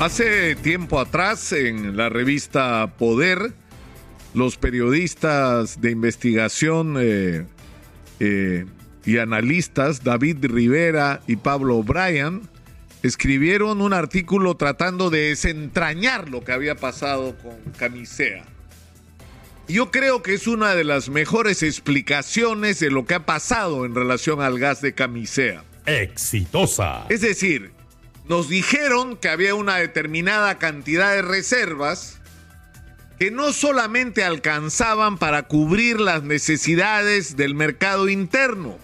Hace tiempo atrás, en la revista Poder, los periodistas de investigación eh, eh, y analistas David Rivera y Pablo Bryan escribieron un artículo tratando de desentrañar lo que había pasado con Camisea. Yo creo que es una de las mejores explicaciones de lo que ha pasado en relación al gas de Camisea. Exitosa. Es decir, nos dijeron que había una determinada cantidad de reservas que no solamente alcanzaban para cubrir las necesidades del mercado interno,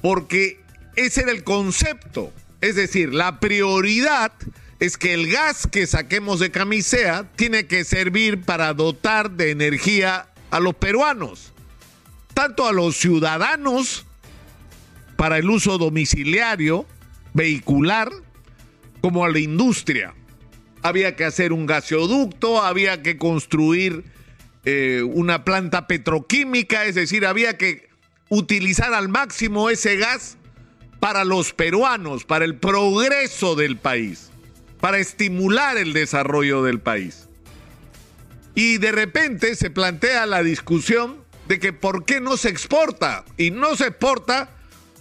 porque ese era el concepto. Es decir, la prioridad es que el gas que saquemos de camisea tiene que servir para dotar de energía a los peruanos, tanto a los ciudadanos para el uso domiciliario, vehicular, como a la industria. Había que hacer un gasoducto, había que construir eh, una planta petroquímica, es decir, había que utilizar al máximo ese gas para los peruanos, para el progreso del país, para estimular el desarrollo del país. Y de repente se plantea la discusión de que por qué no se exporta. Y no se exporta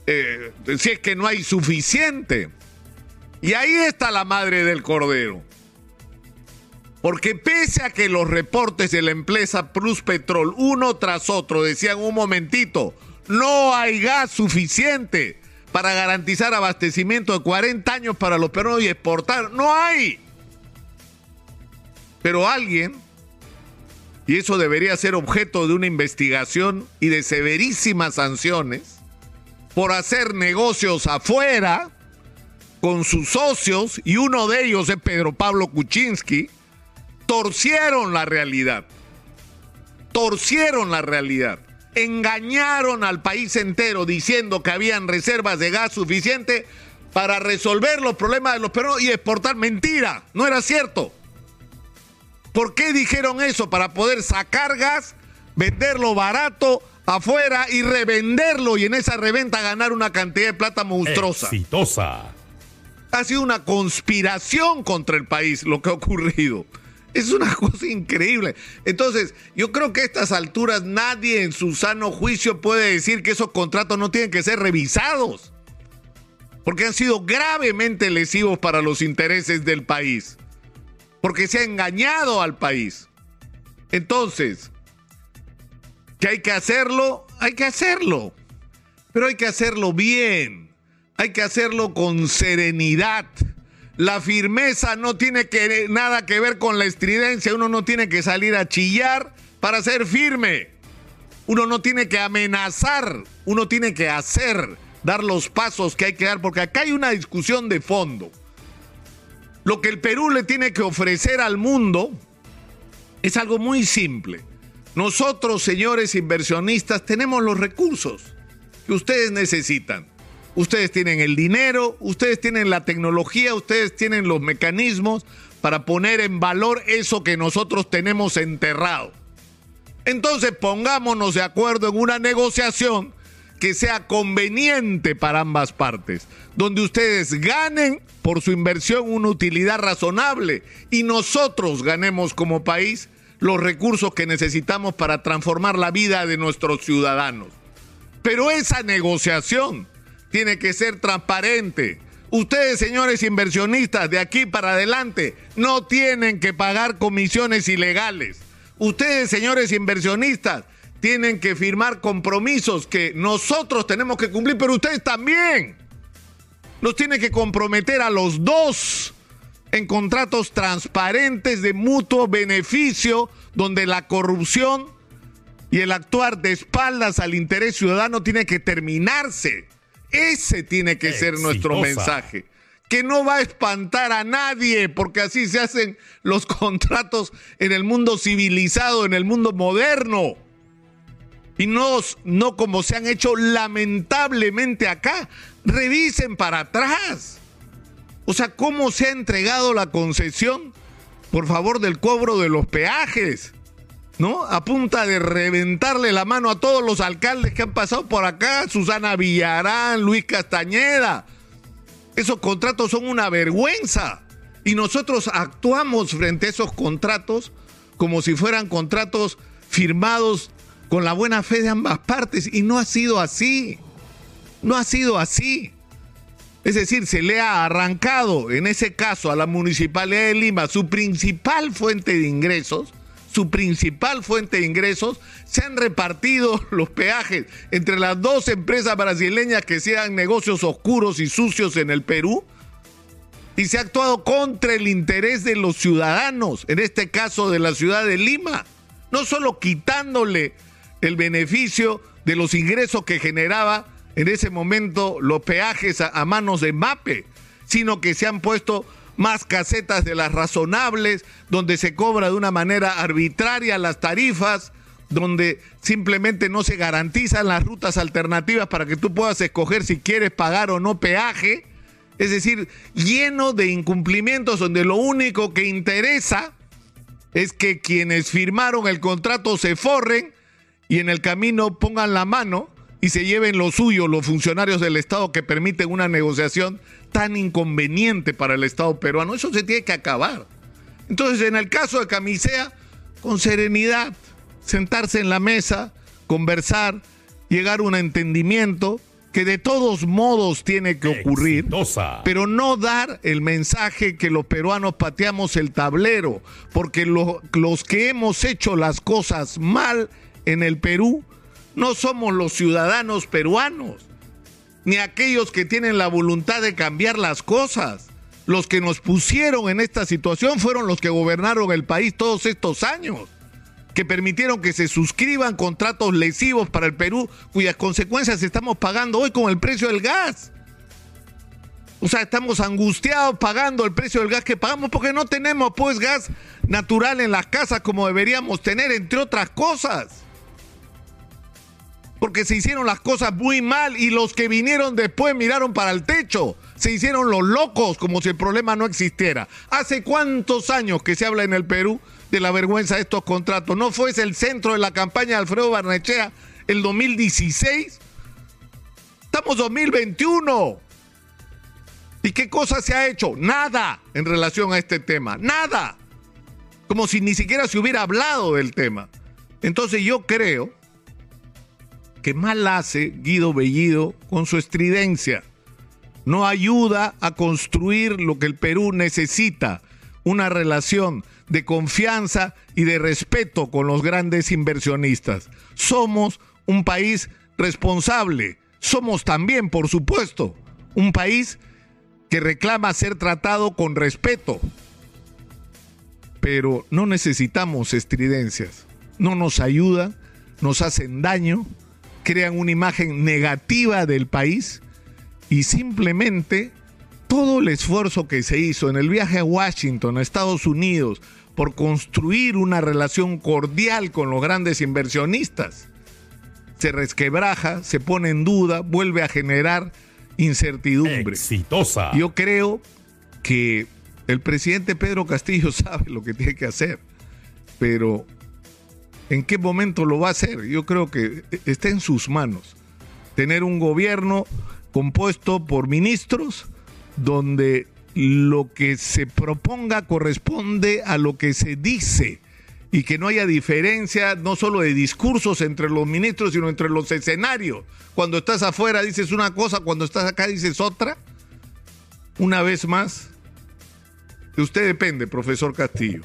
eh, si es que no hay suficiente. Y ahí está la madre del cordero. Porque pese a que los reportes de la empresa Plus Petrol, uno tras otro, decían un momentito, no hay gas suficiente para garantizar abastecimiento de 40 años para los peruanos y exportar, no hay. Pero alguien, y eso debería ser objeto de una investigación y de severísimas sanciones, por hacer negocios afuera, con sus socios, y uno de ellos es Pedro Pablo Kuczynski, torcieron la realidad. Torcieron la realidad. Engañaron al país entero diciendo que habían reservas de gas suficiente para resolver los problemas de los peruanos y exportar. Mentira, no era cierto. ¿Por qué dijeron eso? Para poder sacar gas, venderlo barato afuera y revenderlo y en esa reventa ganar una cantidad de plata monstruosa. Exitosa ha sido una conspiración contra el país lo que ha ocurrido. Es una cosa increíble. Entonces, yo creo que a estas alturas nadie en su sano juicio puede decir que esos contratos no tienen que ser revisados. Porque han sido gravemente lesivos para los intereses del país. Porque se ha engañado al país. Entonces, ¿que hay que hacerlo? Hay que hacerlo. Pero hay que hacerlo bien hay que hacerlo con serenidad. La firmeza no tiene nada que ver con la estridencia. Uno no tiene que salir a chillar para ser firme. Uno no tiene que amenazar. Uno tiene que hacer, dar los pasos que hay que dar, porque acá hay una discusión de fondo. Lo que el Perú le tiene que ofrecer al mundo es algo muy simple. Nosotros, señores inversionistas, tenemos los recursos que ustedes necesitan ustedes tienen el dinero, ustedes tienen la tecnología, ustedes tienen los mecanismos para poner en valor eso que nosotros tenemos enterrado. Entonces pongámonos de acuerdo en una negociación que sea conveniente para ambas partes, donde ustedes ganen por su inversión una utilidad razonable y nosotros ganemos como país los recursos que necesitamos para transformar la vida de nuestros ciudadanos. Pero esa negociación tiene que ser transparente. Ustedes, señores inversionistas, de aquí para adelante, no tienen que pagar comisiones ilegales. Ustedes, señores inversionistas, tienen que firmar compromisos que nosotros tenemos que cumplir, pero ustedes también. Los tienen que comprometer a los dos en contratos transparentes de mutuo beneficio, donde la corrupción y el actuar de espaldas al interés ciudadano tiene que terminarse. Ese tiene que ser nuestro mensaje. Que no va a espantar a nadie, porque así se hacen los contratos en el mundo civilizado, en el mundo moderno. Y no, no como se han hecho lamentablemente acá. Revisen para atrás. O sea, cómo se ha entregado la concesión, por favor, del cobro de los peajes. ¿No? A punta de reventarle la mano a todos los alcaldes que han pasado por acá, Susana Villarán, Luis Castañeda. Esos contratos son una vergüenza. Y nosotros actuamos frente a esos contratos como si fueran contratos firmados con la buena fe de ambas partes. Y no ha sido así. No ha sido así. Es decir, se le ha arrancado, en ese caso, a la Municipalidad de Lima su principal fuente de ingresos, su principal fuente de ingresos, se han repartido los peajes entre las dos empresas brasileñas que hacían negocios oscuros y sucios en el Perú, y se ha actuado contra el interés de los ciudadanos, en este caso de la ciudad de Lima, no solo quitándole el beneficio de los ingresos que generaba en ese momento los peajes a, manos de MAPE, sino que se han puesto más casetas de las razonables, donde se cobra de una manera arbitraria las tarifas, donde simplemente no se garantizan las rutas alternativas para que tú puedas escoger si quieres pagar o no peaje. Es decir, lleno de incumplimientos donde lo único que interesa es que quienes firmaron el contrato se forren y en el camino pongan la mano y se lleven lo suyo los funcionarios del Estado que permiten una negociación tan inconveniente para el Estado peruano. Eso se tiene que acabar. Entonces, en el caso de Camisea, con serenidad, sentarse en la mesa, conversar, llegar a un entendimiento que de todos modos tiene que ocurrir, pero no dar el mensaje que los peruanos pateamos el tablero, porque los que hemos hecho las cosas mal en el Perú no somos los ciudadanos peruanos, ni aquellos que tienen la voluntad de cambiar las cosas. Los que nos pusieron en esta situación fueron los que gobernaron el país todos estos años, que permitieron que se suscriban contratos lesivos para el Perú, cuyas consecuencias estamos pagando hoy con el precio del gas. O sea, estamos angustiados pagando el precio del gas que pagamos porque no tenemos pues gas natural en las casas como deberíamos tener, entre otras cosas porque se hicieron las cosas muy mal y los que vinieron después miraron para el techo. Se hicieron los locos como si el problema no existiera. ¿Hace cuántos años que se habla en el Perú de la vergüenza de estos contratos? ¿No fue ese el centro de la campaña de Alfredo Barnechea el 2016? Estamos 2021. ¿Y qué cosa se ha hecho? Nada en relación a este tema. Nada. Como si ni siquiera se hubiera hablado del tema. Entonces yo creo que mal hace Guido Bellido con su estridencia. No ayuda a construir lo que el Perú necesita, una relación de confianza y de respeto con los grandes inversionistas. Somos un país responsable. Somos también, por supuesto, un país que reclama ser tratado con respeto. Pero no necesitamos estridencias. No nos ayudan, nos hacen daño crean una imagen negativa del país y simplemente todo el esfuerzo que se hizo en el viaje a Washington, a Estados Unidos, por construir una relación cordial con los grandes inversionistas, se resquebraja, se pone en duda, vuelve a generar incertidumbre. Exitosa. Yo creo que el presidente Pedro Castillo sabe lo que tiene que hacer, pero en qué momento lo va a hacer. Yo creo que está en sus manos tener un gobierno compuesto por ministros donde lo que se proponga corresponde a lo que se dice y que no haya diferencia no solo de discursos entre los ministros, sino entre los escenarios. Cuando estás afuera dices una cosa, cuando estás acá dices otra. Una vez más, de usted depende, profesor Castillo.